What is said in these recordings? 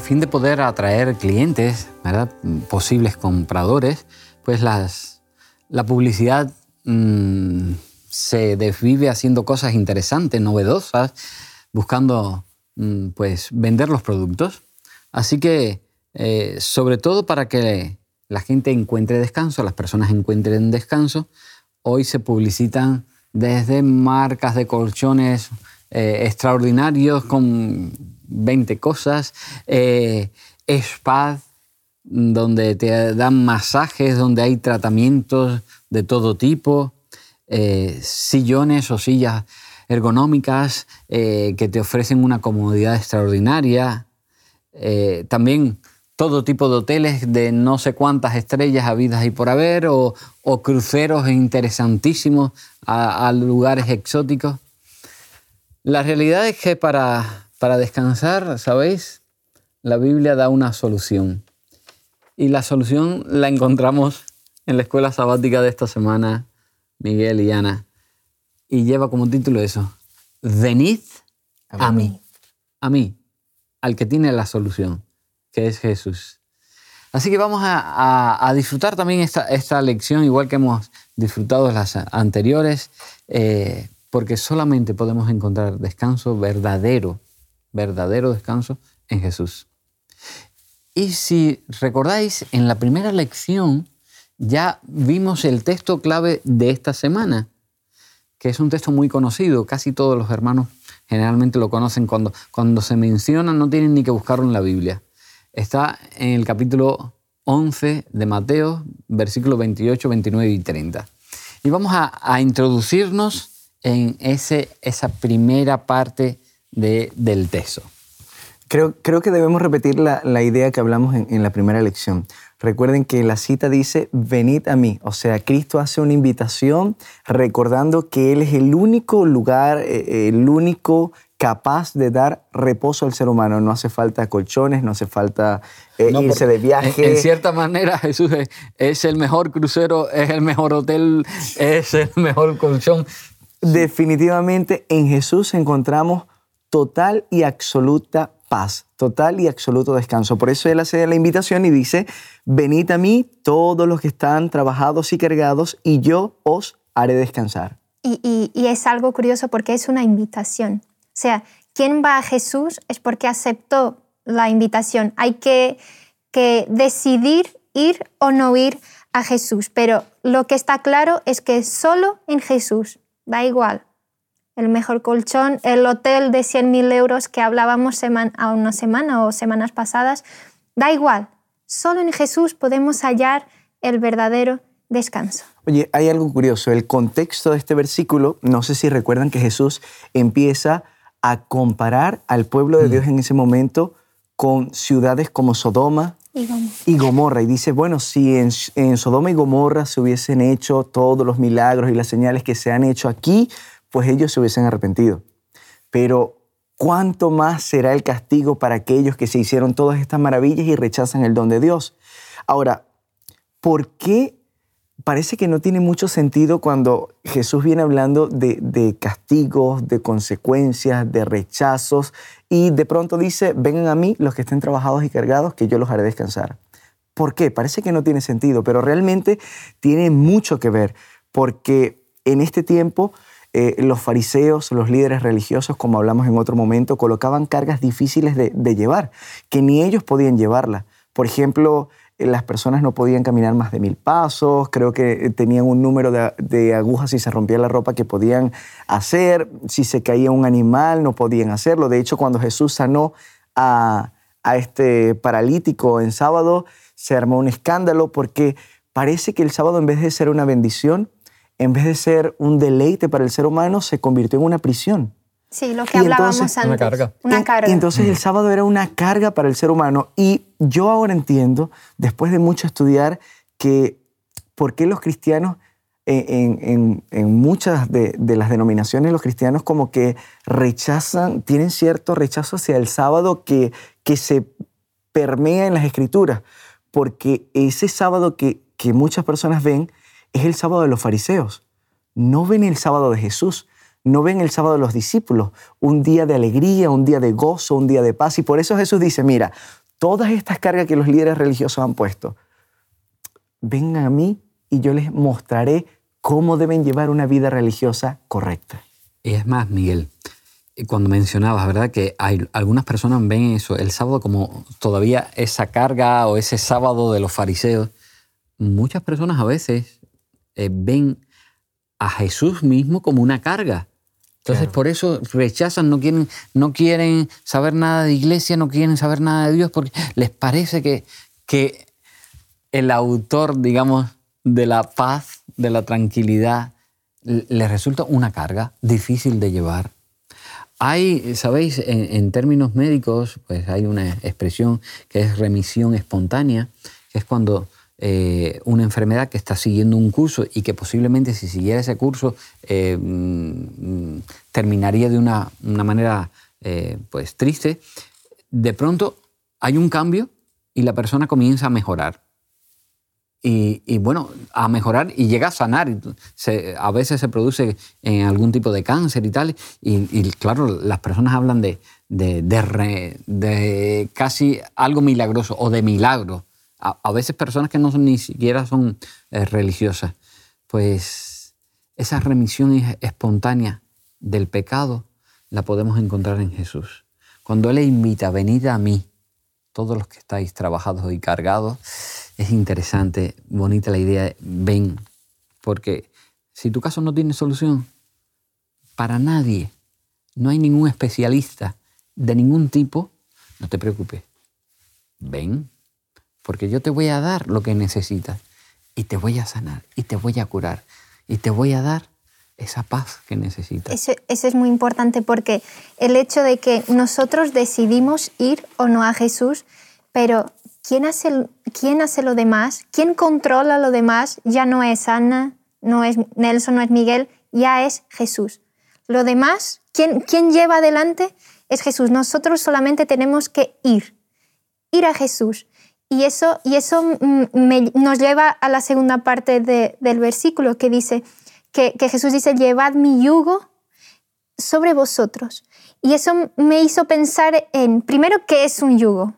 fin de poder atraer clientes, ¿verdad? posibles compradores, pues las, la publicidad mm, se desvive haciendo cosas interesantes, novedosas, buscando mm, pues, vender los productos. Así que, eh, sobre todo para que la gente encuentre descanso, las personas encuentren descanso, hoy se publicitan desde marcas de colchones eh, extraordinarios con 20 cosas, eh, donde te dan masajes, donde hay tratamientos de todo tipo, eh, sillones o sillas ergonómicas eh, que te ofrecen una comodidad extraordinaria, también todo tipo de hoteles de no sé cuántas estrellas habidas y por haber, o, cruceros interesantísimos a lugares exóticos. La realidad es que para, para descansar, ¿sabéis? La Biblia da una solución. Y la solución la encontramos en la escuela sabática de esta semana, Miguel y Ana. Y lleva como título eso, venid a mí. A mí, al que tiene la solución, que es Jesús. Así que vamos a, disfrutar también esta, esta, lección, igual que hemos disfrutado las anteriores. Eh, porque solamente podemos encontrar descanso verdadero, verdadero descanso en Jesús. Y si recordáis, en la primera lección ya vimos el texto clave de esta semana, que es un texto muy conocido, casi todos los hermanos generalmente lo conocen cuando, cuando se menciona, no tienen ni que buscarlo en la Biblia. Está en el capítulo 11 de Mateo, versículos 28, 29 y 30. Y vamos a, introducirnos en ese, esa primera parte de, del texto. Creo, creo, que debemos repetir la, la idea que hablamos en, en, la primera lección. Recuerden que la cita dice, venid a mí. O sea, Cristo hace una invitación recordando que Él es el único lugar, eh, el único capaz de dar reposo al ser humano. No hace falta colchones, no hace falta eh, irse de viaje. En, cierta manera, Jesús es, es, el mejor crucero, es el mejor hotel, es el mejor colchón. Definitivamente en Jesús encontramos total y absoluta paz, total y absoluto descanso. Por eso Él hace la invitación y dice, venid a mí todos los que están trabajados y cargados y yo os haré descansar. Y, es algo curioso porque es una invitación. O sea, quien va a Jesús es porque aceptó la invitación. Hay que, que decidir ir o no ir a Jesús. Pero lo que está claro es que solo en Jesús da igual. El mejor colchón, el hotel de 100.000 euros que hablábamos a una semana o semanas pasadas, da igual. Solo en Jesús podemos hallar el verdadero descanso. Oye, hay algo curioso. El contexto de este versículo, no sé si recuerdan que Jesús empieza a comparar al pueblo de mm. Dios en ese momento con ciudades como Sodoma, y Gomorra. y dice, bueno, si en, en, Sodoma y Gomorra se hubiesen hecho todos los milagros y las señales que se han hecho aquí, pues ellos se hubiesen arrepentido. Pero ¿cuánto más será el castigo para aquellos que se hicieron todas estas maravillas y rechazan el don de Dios? Ahora, ¿por qué parece que no tiene mucho sentido cuando Jesús viene hablando de, castigos, de consecuencias, de rechazos, y de pronto dice, vengan a mí los que estén trabajados y cargados, que yo los haré descansar. ¿Por qué? Parece que no tiene sentido, pero realmente tiene mucho que ver, porque en este tiempo eh, los fariseos, los líderes religiosos, como hablamos en otro momento, colocaban cargas difíciles de, llevar, que ni ellos podían llevarla. Por ejemplo, eh, las personas no podían caminar más de mil pasos, creo que eh, tenían un número de, agujas si se rompía la ropa que podían hacer, si se caía un animal no podían hacerlo. De hecho, cuando Jesús sanó a este paralítico en sábado, se armó un escándalo porque parece que el sábado en vez de ser una bendición, en vez de ser un deleite para el ser humano, se convirtió en una prisión. Sí, lo que hablábamos antes. Una carga. Una carga. Y entonces el sábado era una carga para el ser humano. Y yo ahora entiendo, después de mucho estudiar, que por qué los cristianos, en, muchas de, las denominaciones, los cristianos como que rechazan, tienen cierto rechazo hacia el sábado que, que se permea en las escrituras. Porque ese sábado que, que muchas personas ven es el sábado de los fariseos. No ven el sábado de Jesús no ven el sábado de los discípulos, un día de alegría, un día de gozo, un día de paz. Y por eso Jesús dice, mira, todas estas cargas que los líderes religiosos han puesto, vengan a mí y yo les mostraré cómo deben llevar una vida religiosa correcta. Y es más, Miguel, cuando mencionabas, ¿verdad? Que hay, algunas personas ven eso, el sábado como todavía esa carga o ese sábado de los fariseos. Muchas personas a veces eh, ven a Jesús mismo como una carga. Entonces por eso rechazan, no quieren, no quieren saber nada de iglesia, no quieren saber nada de Dios, porque les parece que, que el autor, digamos, de la paz, de la tranquilidad, les resulta una carga difícil de llevar. Hay, sabéis, en, términos médicos, pues hay una expresión que es remisión espontánea, que es cuando eh, una enfermedad que está siguiendo un curso y que posiblemente si siguiera ese curso eh, mm, terminaría de una, manera eh, pues triste, de pronto hay un cambio y la persona comienza a mejorar y, bueno, a mejorar y llega a sanar. a veces se produce en algún tipo de cáncer y tal. Y, claro, las personas hablan de, de, casi algo milagroso o de milagro. A, veces personas que no son, ni siquiera son eh, religiosas. Pues esa remisión espontánea del pecado la podemos encontrar en Jesús. Cuando Él le invita, venid a mí, todos los que estáis trabajados y cargados, es interesante, bonita la idea, ven, porque si tu caso no tiene solución, para nadie, no hay ningún especialista de ningún tipo, no te preocupes, ven, porque yo te voy a dar lo que necesitas y te voy a sanar y te voy a curar y te voy a dar esa paz que necesitas. Eso, es muy importante porque el hecho de que nosotros decidimos ir o no a Jesús, pero ¿quién hace, quién hace lo demás? ¿Quién controla lo demás? Ya no es Ana, no es Nelson, no es Miguel, ya es Jesús. Lo demás, ¿quién, quién lleva adelante? Es Jesús. Nosotros solamente tenemos que ir, ir a Jesús. Y eso, y eso nos lleva a la segunda parte del versículo que dice que, que Jesús dice, llevad mi yugo sobre vosotros. Y eso me hizo pensar en, primero, ¿qué es un yugo?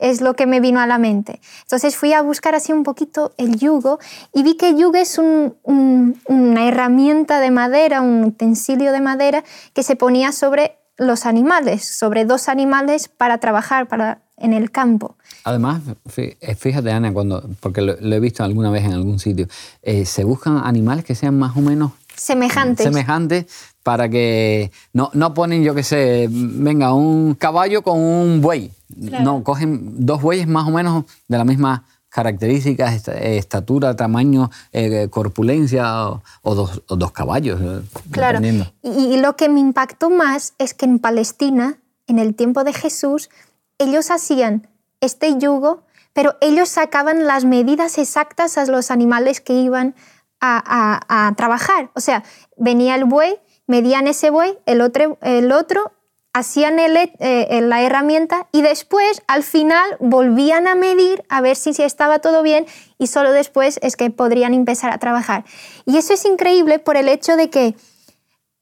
es lo que me vino a la mente. Entonces fui a buscar así un poquito el yugo y vi que el yugo es una herramienta de madera, un utensilio de madera que se ponía sobre los animales, sobre dos animales para trabajar para, en el campo. Además, eh, fíjate Ana, cuando, porque lo, he visto alguna vez en algún sitio, eh, se buscan animales que sean más o menos semejantes. Semejantes para que no, no ponen, yo qué sé, venga, un caballo con un buey. No, cogen dos bueyes más o menos de la misma características, estatura, tamaño, eh, corpulencia o, dos, dos, caballos. Eh, claro. Y, lo que me impactó más es que en Palestina, en el tiempo de Jesús, ellos hacían este yugo, pero ellos sacaban las medidas exactas a los animales que iban a, a trabajar. O sea, venía el buey, medían ese buey, el otro, el otro hacían eh, la herramienta y después, al final, volvían a medir a ver si, si estaba todo bien y solo después es que podrían empezar a trabajar. Y eso es increíble por el hecho de que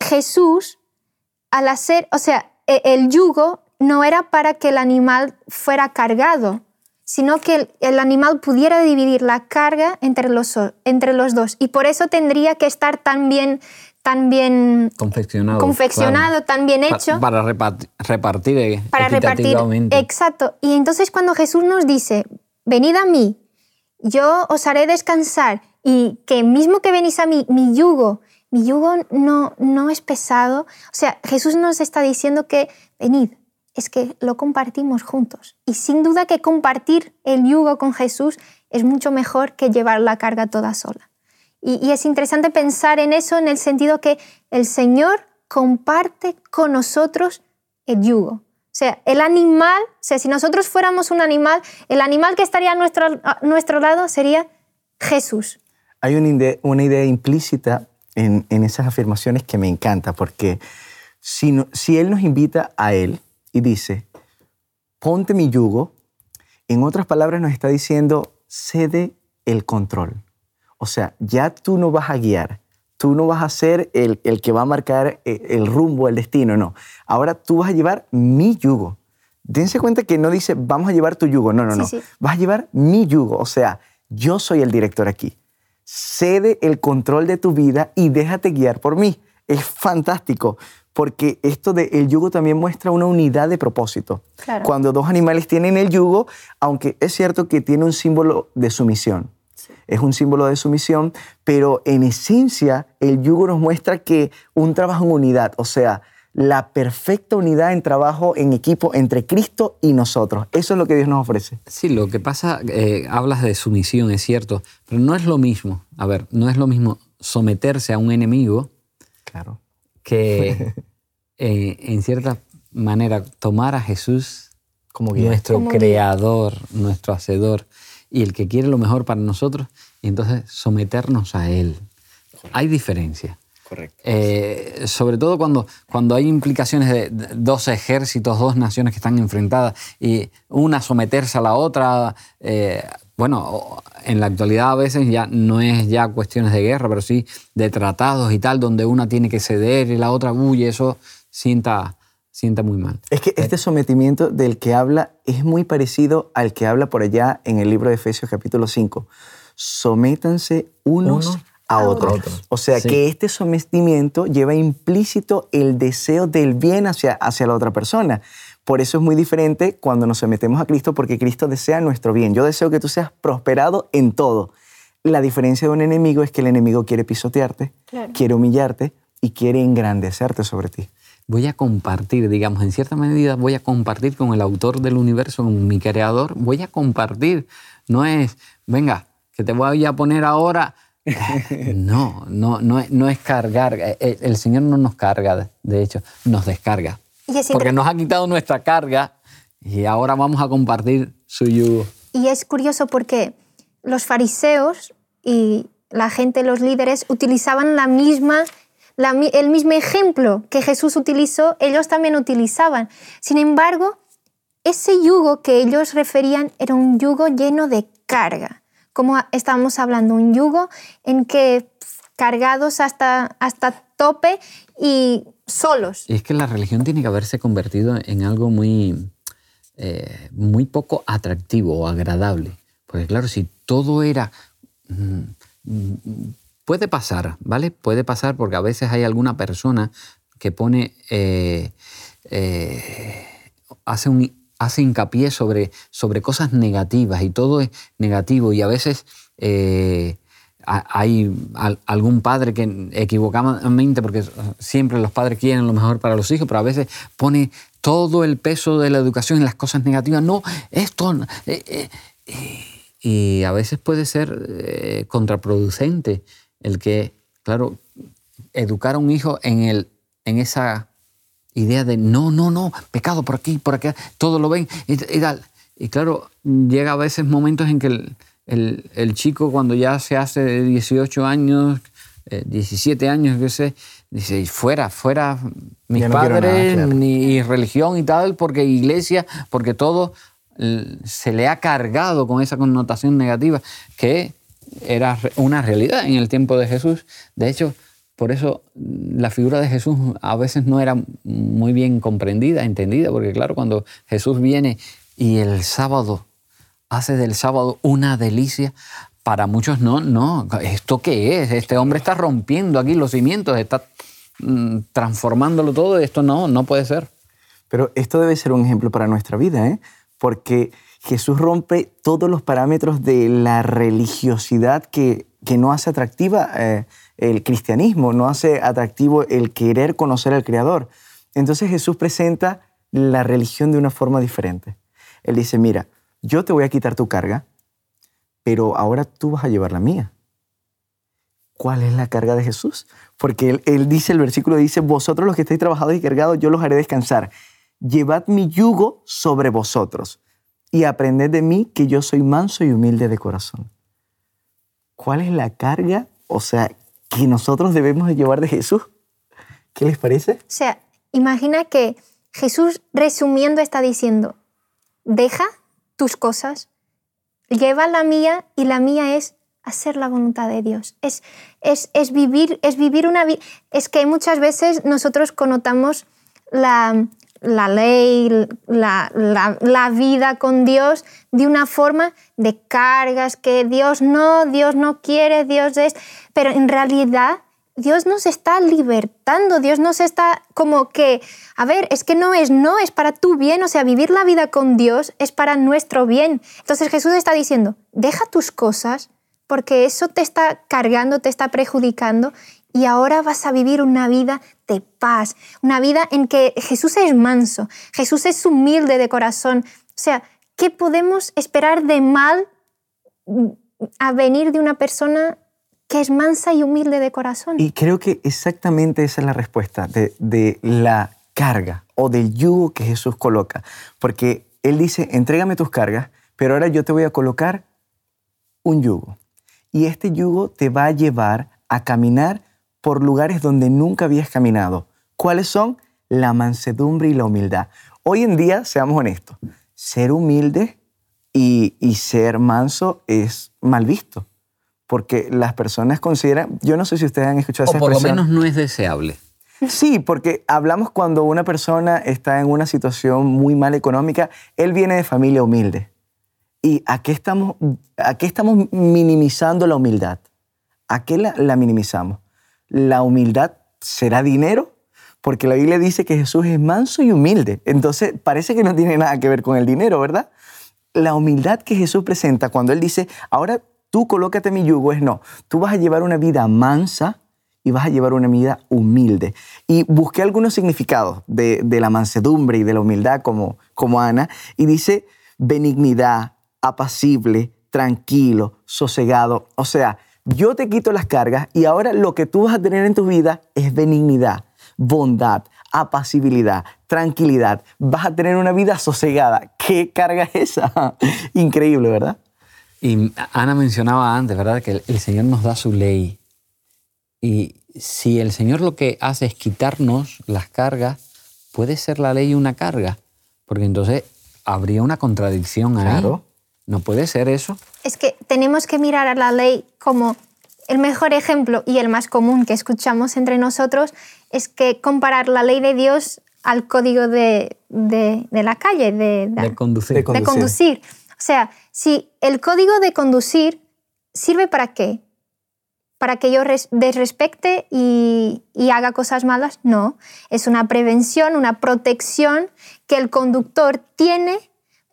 Jesús, al hacer, o sea, e, el yugo no era para que el animal fuera cargado, sino que el, animal pudiera dividir la carga entre los, entre los dos. Y por eso tendría que estar tan bien tan bien confeccionado, confeccionado tan bien hecho. para repartir, eh, para repartir. Exacto. Y entonces cuando Jesús nos dice, venid a mí, yo os haré descansar y que mismo que venís a mí, mi yugo, mi yugo no, no es pesado. O sea, Jesús nos está diciendo que venid, es que lo compartimos juntos. Y sin duda que compartir el yugo con Jesús es mucho mejor que llevar la carga toda sola. Y, es interesante pensar en eso en el sentido que el Señor comparte con nosotros el yugo. O sea, el animal, o sea, si nosotros fuéramos un animal, el animal que estaría a nuestro, nuestro lado sería Jesús. Hay una idea, implícita en, en, esas afirmaciones que me encanta, porque si, si Él nos invita a Él y dice, ponte mi yugo, en otras palabras nos está diciendo, cede el control. O sea, ya tú no vas a guiar, tú no vas a ser el, que va a marcar eh, el rumbo, el destino, no. Ahora tú vas a llevar mi yugo. dense cuenta que no dice, vamos a llevar tu yugo. No, no, Sí, no. sí. Vas a llevar mi yugo. O sea, yo soy el director aquí. Cede el control de tu vida y déjate guiar por mí. Es fantástico, porque esto de el yugo también muestra una unidad de propósito. Claro. Cuando dos animales tienen el yugo, aunque es cierto que tiene un símbolo de sumisión. Es un símbolo de sumisión, pero en esencia el yugo nos muestra que un trabajo en unidad, o sea, la perfecta unidad en trabajo en equipo entre Cristo y nosotros. Eso es lo que Dios nos ofrece. Sí, lo que pasa, eh, hablas de sumisión, es cierto, pero no es lo mismo. A ver, no es lo mismo someterse a un enemigo Claro. que, eh, en cierta manera, tomar a Jesús Como guía. nuestro Como guía. creador, nuestro hacedor y el que quiere lo mejor para nosotros, y entonces someternos a Él. Hay diferencia. Correcto. Eh, sobre todo cuando, cuando hay implicaciones de dos ejércitos, dos naciones que están enfrentadas y una someterse a la otra. eh, bueno, en la actualidad a veces ya no es ya cuestiones de guerra, pero sí de tratados y tal, donde una tiene que ceder y la otra huye, eso sienta, sienta muy mal. Es que este sometimiento del que habla es muy parecido al que habla por allá en el libro de Efesios capítulo 5. Sométanse unos, a a otros. otros. O sea Sí. que este sometimiento lleva implícito el deseo del bien hacia, hacia la otra persona. Por eso es muy diferente cuando nos sometemos a Cristo, porque Cristo desea nuestro bien. Yo deseo que tú seas prosperado en todo. La diferencia de un enemigo es que el enemigo quiere pisotearte, Claro. quiere humillarte y quiere engrandecerte sobre ti. Voy a compartir, digamos, en cierta medida voy a compartir con el autor del universo, con mi creador, voy a compartir. No es, venga, que te voy a poner ahora. No, no, no, es, no es cargar. Eh, eh, El Señor no nos carga, de hecho, nos descarga. Y es, Porque nos ha quitado nuestra carga y ahora vamos a compartir su yugo. y es curioso porque los fariseos y la gente, los líderes, utilizaban la misma, el mismo ejemplo que Jesús utilizó, ellos también utilizaban. Sin embargo, ese yugo que ellos referían era un yugo lleno de carga. Como estábamos hablando, un yugo en que cargados hasta, hasta tope y solos. Y es que la religión tiene que haberse convertido en algo muy, eh, muy poco atractivo o agradable. Porque claro, si todo era... mm, puede pasar, ¿vale? Puede pasar porque a veces hay alguna persona que pone... eh, eh, hace, hace hincapié sobre, sobre cosas negativas y todo es negativo y a veces... eh, ha- hay al- algún padre que equivocadamente, porque siempre los padres quieren lo mejor para los hijos, pero a veces pone todo el peso de la educación en las cosas negativas. No, esto... y a veces puede ser contraproducente el que, claro, educar a un hijo en, el, en esa idea de no, no, no, pecado por aquí, por acá, todo lo ven y, y tal. Y claro, llega a veces momentos en que el, el- el chico cuando ya se hace de 18 años, eh, 17 años, qué sé, dice, fuera, fuera mis no nada, padres, claro. ni religión y tal, porque iglesia, porque todo se le ha cargado con esa connotación negativa que era una realidad en el tiempo de Jesús. De hecho, por eso mm, la figura de Jesús a veces no era muy bien comprendida, entendida, porque claro, cuando Jesús viene y el sábado hace del sábado una delicia, para muchos no, no, ¿esto qué es? Este hombre está rompiendo aquí los cimientos, está mm, transformándolo todo, esto no, no puede ser. Pero esto debe ser un ejemplo para nuestra vida, ¿eh? Porque Jesús rompe todos los parámetros de la religiosidad que, que no hace atractiva eh, el cristianismo, no hace atractivo el querer conocer al Creador. Entonces Jesús presenta la religión de una forma diferente. Él dice, mira, yo te voy a quitar tu carga, pero ahora tú vas a llevar la mía. ¿Cuál es la carga de Jesús? Porque él, él dice, el versículo dice, vosotros los que estáis trabajados y cargados, yo los haré descansar. Llevad mi yugo sobre vosotros y aprended de mí que yo soy manso y humilde de corazón. ¿Cuál es la carga, o sea, que nosotros debemos de llevar de Jesús? ¿Qué les parece? O sea, imagina que Jesús resumiendo está diciendo, deja tus cosas, lleva la mía y la mía es hacer la voluntad de Dios. Es, es, es vivir, es vivir una vida... Es que muchas veces nosotros connotamos la, la ley, la, la, vida con Dios de una forma de cargas, que Dios no, Dios no quiere, Dios es... Pero en realidad Dios nos está libertando, Dios nos está como que, a ver, es que no es no, es para tu bien, o sea, vivir la vida con Dios es para nuestro bien. Entonces Jesús está diciendo, deja tus cosas porque eso te está cargando, te está perjudicando y ahora vas a vivir una vida de paz, una vida en que Jesús es manso, Jesús es humilde de corazón. O sea, ¿qué podemos esperar de mal a venir de una persona que es mansa y humilde de corazón. Y creo que exactamente esa es la respuesta de, la carga o del yugo que Jesús coloca. Porque Él dice, entrégame tus cargas, pero ahora yo te voy a colocar un yugo. Y este yugo te va a llevar a caminar por lugares donde nunca habías caminado. ¿Cuáles son? La mansedumbre y la humildad. Hoy en día, seamos honestos, ser humilde y, y ser manso es mal visto porque las personas consideran, yo no sé si ustedes han escuchado o esa por lo menos no es deseable. Sí, porque hablamos cuando una persona está en una situación muy mal económica, él viene de familia humilde. ¿Y a qué estamos, a qué estamos minimizando la humildad? ¿A qué la, la minimizamos? ¿La humildad será dinero? Porque la Biblia dice que Jesús es manso y humilde. Entonces parece que no tiene nada que ver con el dinero, ¿verdad? La humildad que Jesús presenta cuando Él dice, ahora tú colócate mi yugo, es no. Tú vas a llevar una vida mansa y vas a llevar una vida humilde. Y busqué algunos significados de, la mansedumbre y de la humildad como, como Ana, y dice benignidad, apacible, tranquilo, sosegado. O sea, yo te quito las cargas y ahora lo que tú vas a tener en tu vida es benignidad, bondad, apacibilidad, tranquilidad. Vas a tener una vida sosegada. ¿Qué carga es esa? Increíble, ¿verdad? Y Ana mencionaba antes, ¿verdad?, que el Señor nos da su ley. Y si el Señor lo que hace es quitarnos las cargas, puede ser la ley una carga, porque entonces habría una contradicción ahí. Claro. No puede ser eso. Es que tenemos que mirar a la ley como el mejor ejemplo y el más común que escuchamos entre nosotros es que comparar la ley de Dios al código de, la calle, de, conducir. de conducir. O sea, si el código de conducir sirve para qué? ¿Para que yo desrespecte y, haga cosas malas? No, es una prevención, una protección que el conductor tiene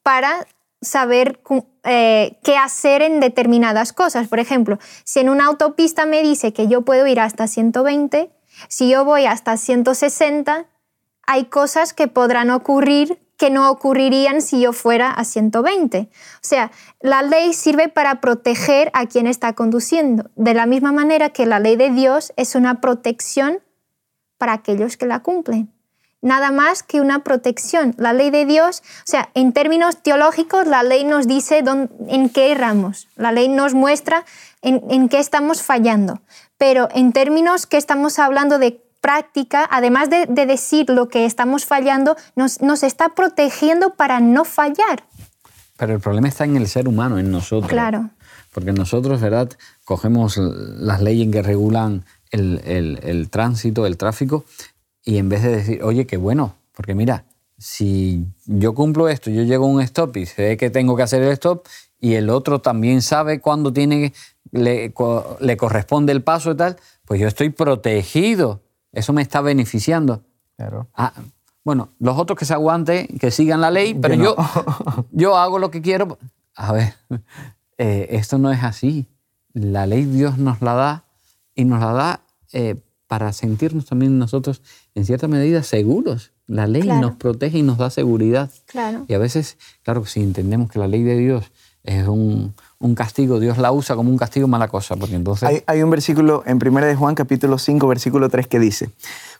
para saber eh, qué hacer en determinadas cosas. Por ejemplo, si en una autopista me dice que yo puedo ir hasta 120, si yo voy hasta 160, hay cosas que podrán ocurrir que no ocurrirían si yo fuera a 120. O sea, la ley sirve para proteger a quien está conduciendo, de la misma manera que la ley de Dios es una protección para aquellos que la cumplen. Nada más que una protección. La ley de Dios, o sea, en términos teológicos, la ley nos dice en qué erramos. La ley nos muestra en, en qué estamos fallando. Pero en términos que estamos hablando de práctica, además de, decir lo que estamos fallando, nos, nos, está protegiendo para no fallar. Pero el problema está en el ser humano, en nosotros. Claro. Porque nosotros, ¿verdad? Cogemos las leyes que regulan el, el, el tránsito, el tráfico, y en vez de decir, oye, qué bueno, porque mira, si yo cumplo esto, yo llego a un stop y sé que tengo que hacer el stop, y el otro también sabe cuándo tiene, le, le corresponde el paso y tal, pues yo estoy protegido eso me está beneficiando. Claro. Ah, bueno, los otros que se aguanten, que sigan la ley, pero yo, yo, hago lo que quiero. A ver, eh, esto no es así. La ley Dios nos la da y nos la da eh, para sentirnos también nosotros, en cierta medida, seguros. La ley nos protege y nos da seguridad. Claro. Y a veces, claro, si entendemos que la ley de Dios es un, un castigo, Dios la usa como un castigo mala cosa, porque entonces... Hay, un versículo en 1 de Juan capítulo 5, versículo 3 que dice,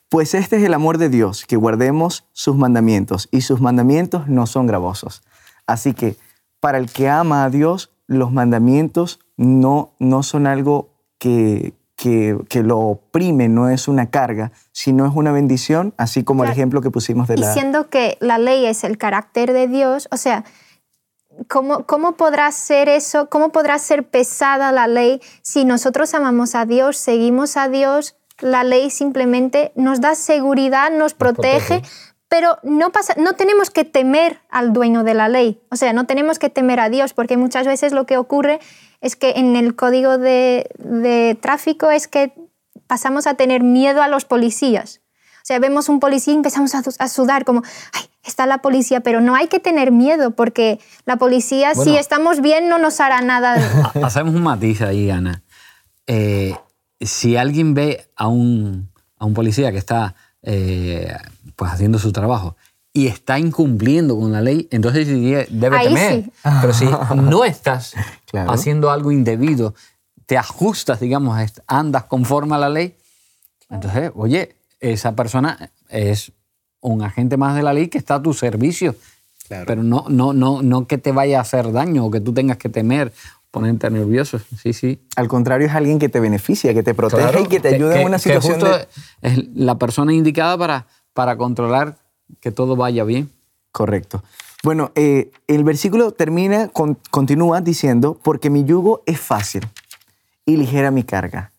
pues este es el amor de Dios, que guardemos sus mandamientos, y sus mandamientos no son gravosos. Así que para el que ama a Dios, los mandamientos no, no son algo que, que, lo oprime, no es una carga, sino es una bendición, así como el ejemplo que pusimos de la... Diciendo que la ley es el carácter de Dios, o sea, ¿Cómo, ¿Cómo podrá ser eso? ¿Cómo podrá ser pesada la ley si nosotros amamos a Dios, seguimos a Dios? La ley simplemente nos da seguridad, nos, protege, pero no, pasa, no tenemos que temer al dueño de la ley, o sea, no tenemos que temer a Dios, porque muchas veces lo que ocurre es que en el código de, de tráfico es que pasamos a tener miedo a los policías. O sea, vemos un policía y empezamos a, sudar como, ay, está la policía, pero no hay que tener miedo porque la policía, si estamos bien, no nos hará nada. Hacemos un matiz ahí, Ana. Eh, si alguien ve a un, a un policía que está eh, pues haciendo su trabajo y está incumpliendo con la ley, entonces debe temer. Pero si no estás haciendo algo indebido, te ajustas, digamos, andas conforme a la ley, entonces, oye, esa persona es un agente más de la ley que está a tu servicio. Pero no, no, no, no que te vaya a hacer daño o que tú tengas que temer, ponerte nervioso. Sí, sí. Al contrario, es alguien que te beneficia, que te protege y que te ayuda en una situación. Es la persona indicada para, para controlar que todo vaya bien. Correcto. Bueno, eh, el versículo termina, continúa diciendo, porque mi yugo es fácil y ligera mi carga.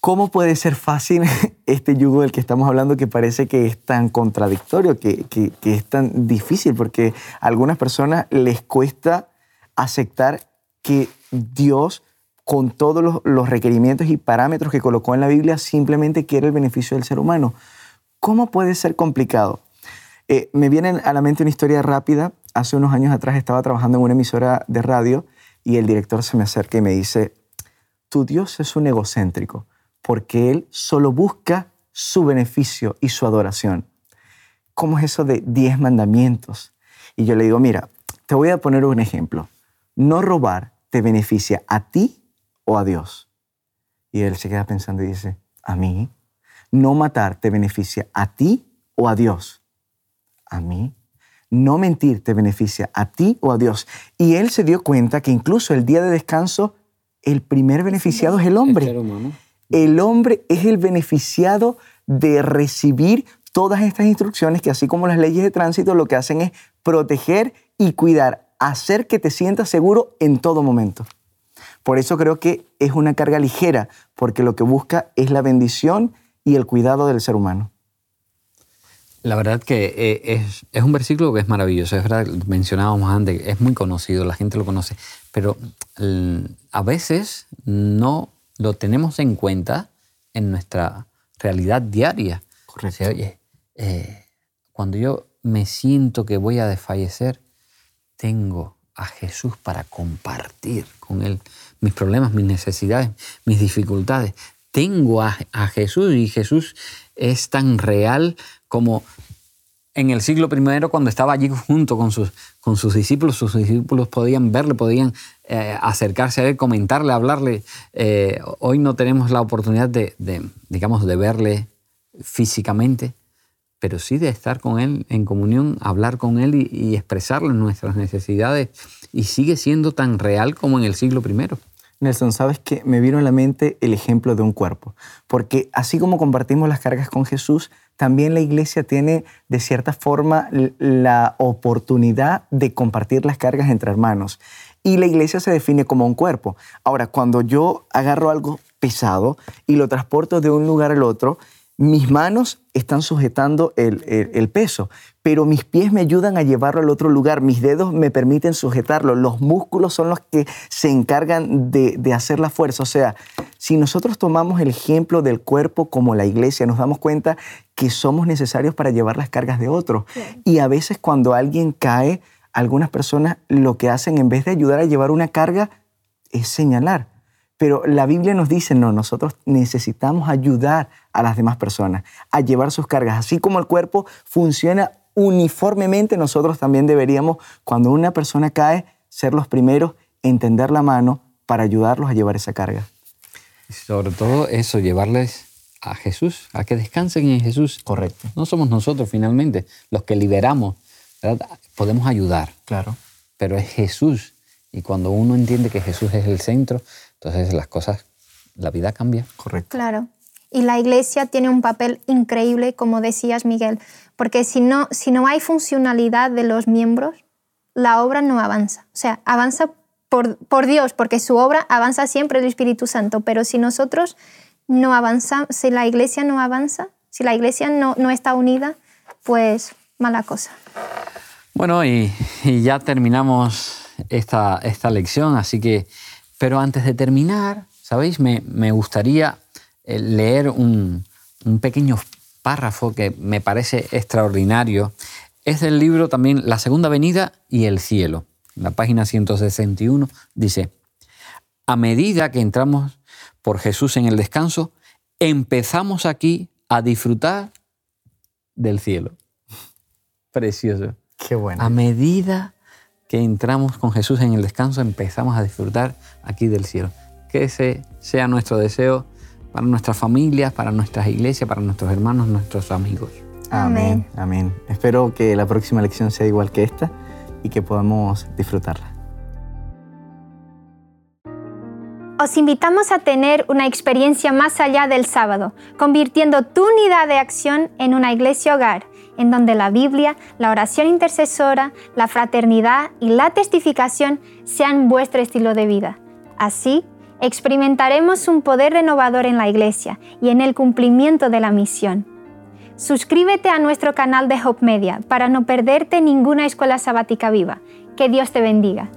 ¿Cómo puede ser fácil este yugo del que estamos hablando que parece que es tan contradictorio, que, es tan difícil? Porque a algunas personas les cuesta aceptar que Dios, con todos los, requerimientos y parámetros que colocó en la Biblia, simplemente quiere el beneficio del ser humano. ¿Cómo puede ser complicado? Eh, me viene a la mente una historia rápida. Hace unos años atrás estaba trabajando en una emisora de radio y el director se me acerca y me dice, tu Dios es un egocéntrico porque Él solo busca su beneficio y su adoración. ¿Cómo es eso de diez mandamientos? Y yo le digo, mira, te voy a poner un ejemplo. No robar te beneficia a ti o a Dios. Y él se queda pensando y dice, a mí. No matar te beneficia a ti o a Dios. A mí. No mentir te beneficia a ti o a Dios. Y él se dio cuenta que incluso el día de descanso, el primer beneficiado es el hombre el hombre es el beneficiado de recibir todas estas instrucciones que así como las leyes de tránsito lo que hacen es proteger y cuidar, hacer que te sientas seguro en todo momento. Por eso creo que es una carga ligera, porque lo que busca es la bendición y el cuidado del ser humano. La verdad que eh, es, un versículo que es maravilloso, es verdad, mencionábamos antes, es muy conocido, la gente lo conoce, pero mm, a veces no lo tenemos en cuenta en nuestra realidad diaria. Correcto. oye, eh, cuando yo me siento que voy a desfallecer, tengo a Jesús para compartir con Él mis problemas, mis necesidades, mis dificultades. Tengo a, a Jesús y Jesús es tan real como en el siglo I, cuando estaba allí junto con sus, con sus discípulos, sus discípulos podían verle, podían eh, acercarse a él, comentarle, hablarle. Eh, hoy no tenemos la oportunidad de, digamos, de verle físicamente, pero sí de estar con él en comunión, hablar con él y, y expresarle nuestras necesidades. Y sigue siendo tan real como en el siglo I. Nelson, sabes que me vino a la mente el ejemplo de un cuerpo, porque así como compartimos las cargas con Jesús, también la iglesia tiene de cierta forma la oportunidad de compartir las cargas entre hermanos. Y la iglesia se define como un cuerpo. Ahora, cuando yo agarro algo pesado y lo transporto de un lugar al otro, mis manos están sujetando el, peso, pero mis pies me ayudan a llevarlo al otro lugar, mis dedos me permiten sujetarlo, los músculos son los que se encargan de, de hacer la fuerza. O sea, si nosotros tomamos el ejemplo del cuerpo como la iglesia, nos damos cuenta que somos necesarios para llevar las cargas de otros. Y a veces cuando alguien cae, algunas personas lo que hacen en vez de ayudar a llevar una carga es señalar. Pero la Biblia nos dice, no, nosotros necesitamos ayudar a las demás personas a llevar sus cargas. Así como el cuerpo funciona uniformemente, nosotros también deberíamos, cuando una persona cae, ser los primeros en tender la mano para ayudarlos a llevar esa carga. sobre todo eso, llevarles a Jesús, a que descansen en Jesús. Correcto. No somos nosotros finalmente los que liberamos, podemos ayudar. Claro. Pero es Jesús. Y cuando uno entiende que Jesús es el centro, entonces las cosas, la vida cambia. Correcto. Claro. Y la iglesia tiene un papel increíble, como decías Miguel, porque si no, si no hay funcionalidad de los miembros, la obra no avanza. O sea, avanza por, por Dios, porque su obra avanza siempre el Espíritu Santo, pero si nosotros no avanzamos, si la iglesia no avanza, si la iglesia no, no está unida, pues mala cosa. Bueno, y, ya terminamos esta, esta, lección, así que, pero antes de terminar, ¿sabéis? Me, gustaría eh, leer un, un, pequeño párrafo que me parece extraordinario. Es del libro también La Segunda Venida y el Cielo. la página 161 dice, a medida que entramos por Jesús en el descanso, empezamos aquí a disfrutar del cielo. Precioso. Qué bueno. A medida que entramos con Jesús en el descanso, empezamos a disfrutar aquí del cielo. Que ese sea nuestro deseo para nuestras familias, para nuestras iglesias, para nuestros hermanos, nuestros amigos. Amén. Amén. Espero que la próxima lección sea igual que esta y que podamos disfrutarla. Os invitamos a tener una experiencia más allá del sábado, convirtiendo tu unidad de acción en una iglesia hogar, en donde la Biblia, la oración intercesora, la fraternidad y la testificación sean vuestro estilo de vida. Así, experimentaremos un poder renovador en la iglesia y en el cumplimiento de la misión. Suscríbete a nuestro canal de Hope Media para no perderte ninguna escuela sabática viva. Que Dios te bendiga.